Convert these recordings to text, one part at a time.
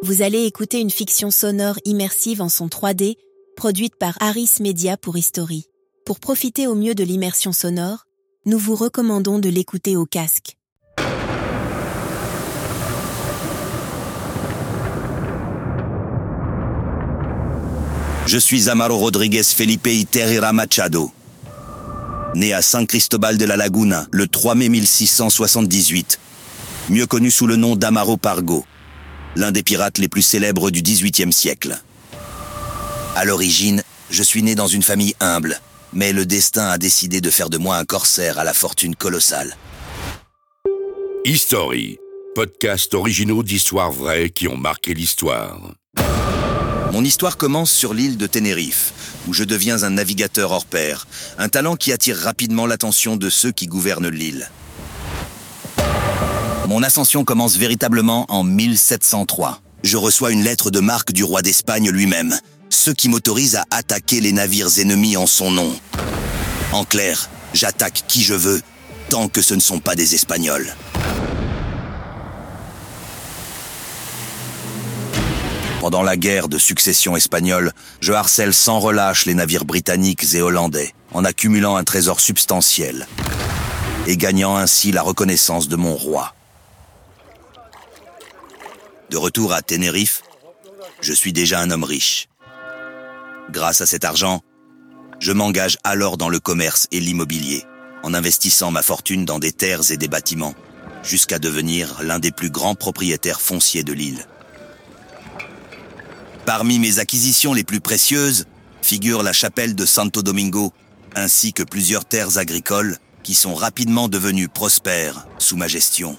Vous allez écouter une fiction sonore immersive en son 3D, produite par Harris Media pour History. Pour profiter au mieux de l'immersion sonore, nous vous recommandons de l'écouter au casque. Je suis Amaro Rodriguez Felipe Iterira Machado. Né à San Cristobal de la Laguna le 3 mai 1678, mieux connu sous le nom d'Amaro Pargo, l'un des pirates les plus célèbres du XVIIIe siècle. À l'origine, je suis né dans une famille humble, mais le destin a décidé de faire de moi un corsaire à la fortune colossale. History, podcast originaux d'histoires vraies qui ont marqué l'histoire. Mon histoire commence sur l'île de Tenerife, où je deviens un navigateur hors pair, un talent qui attire rapidement l'attention de ceux qui gouvernent l'île. Mon ascension commence véritablement en 1703. Je reçois une lettre de marque du roi d'Espagne lui-même, ce qui m'autorise à attaquer les navires ennemis en son nom. En clair, j'attaque qui je veux, tant que ce ne sont pas des Espagnols. Pendant la guerre de succession espagnole, je harcèle sans relâche les navires britanniques et hollandais, en accumulant un trésor substantiel, et gagnant ainsi la reconnaissance de mon roi. De retour à Tenerife, je suis déjà un homme riche. Grâce à cet argent, je m'engage alors dans le commerce et l'immobilier, en investissant ma fortune dans des terres et des bâtiments, jusqu'à devenir l'un des plus grands propriétaires fonciers de l'île. Parmi mes acquisitions les plus précieuses figure la chapelle de Santo Domingo, ainsi que plusieurs terres agricoles qui sont rapidement devenues prospères sous ma gestion.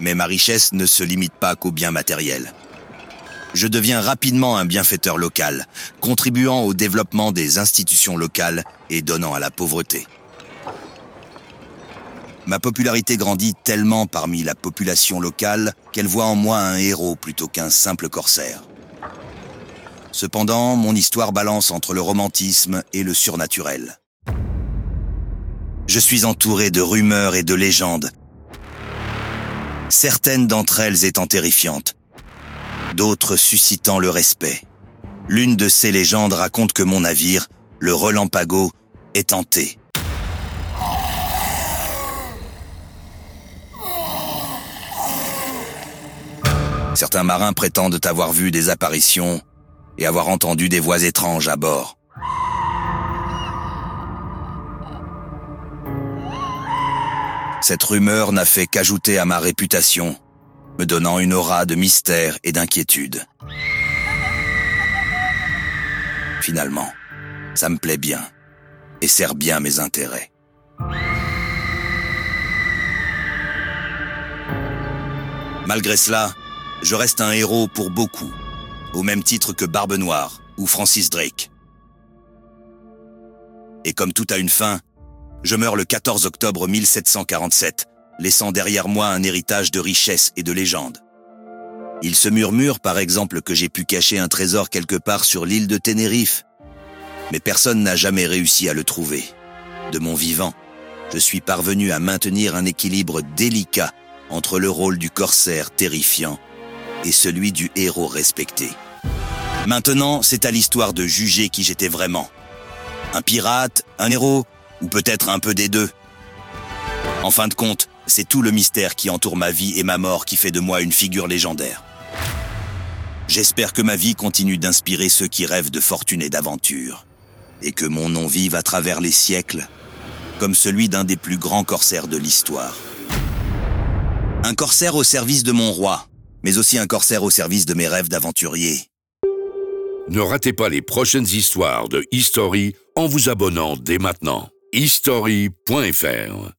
Mais ma richesse ne se limite pas qu'aux biens matériels. Je deviens rapidement un bienfaiteur local, contribuant au développement des institutions locales et donnant à la pauvreté. Ma popularité grandit tellement parmi la population locale qu'elle voit en moi un héros plutôt qu'un simple corsaire. Cependant, mon histoire balance entre le romantisme et le surnaturel. Je suis entouré de rumeurs et de légendes certaines d'entre elles étant terrifiantes, d'autres suscitant le respect. L'une de ces légendes raconte que mon navire, le Relampago, est hanté. Certains marins prétendent avoir vu des apparitions et avoir entendu des voix étranges à bord. Cette rumeur n'a fait qu'ajouter à ma réputation, me donnant une aura de mystère et d'inquiétude. Finalement, ça me plaît bien et sert bien mes intérêts. Malgré cela, je reste un héros pour beaucoup, au même titre que Barbe Noire ou Francis Drake. Et comme tout a une fin, je meurs le 14 octobre 1747, laissant derrière moi un héritage de richesse et de légende. Il se murmure par exemple que j'ai pu cacher un trésor quelque part sur l'île de Tenerife, mais personne n'a jamais réussi à le trouver. De mon vivant, je suis parvenu à maintenir un équilibre délicat entre le rôle du corsaire terrifiant et celui du héros respecté. Maintenant, c'est à l'histoire de juger qui j'étais vraiment. Un pirate, un héros ou peut-être un peu des deux. En fin de compte, c'est tout le mystère qui entoure ma vie et ma mort qui fait de moi une figure légendaire. J'espère que ma vie continue d'inspirer ceux qui rêvent de fortune et d'aventure, et que mon nom vive à travers les siècles, comme celui d'un des plus grands corsaires de l'histoire. Un corsaire au service de mon roi, mais aussi un corsaire au service de mes rêves d'aventurier. Ne ratez pas les prochaines histoires de History en vous abonnant dès maintenant. history.fr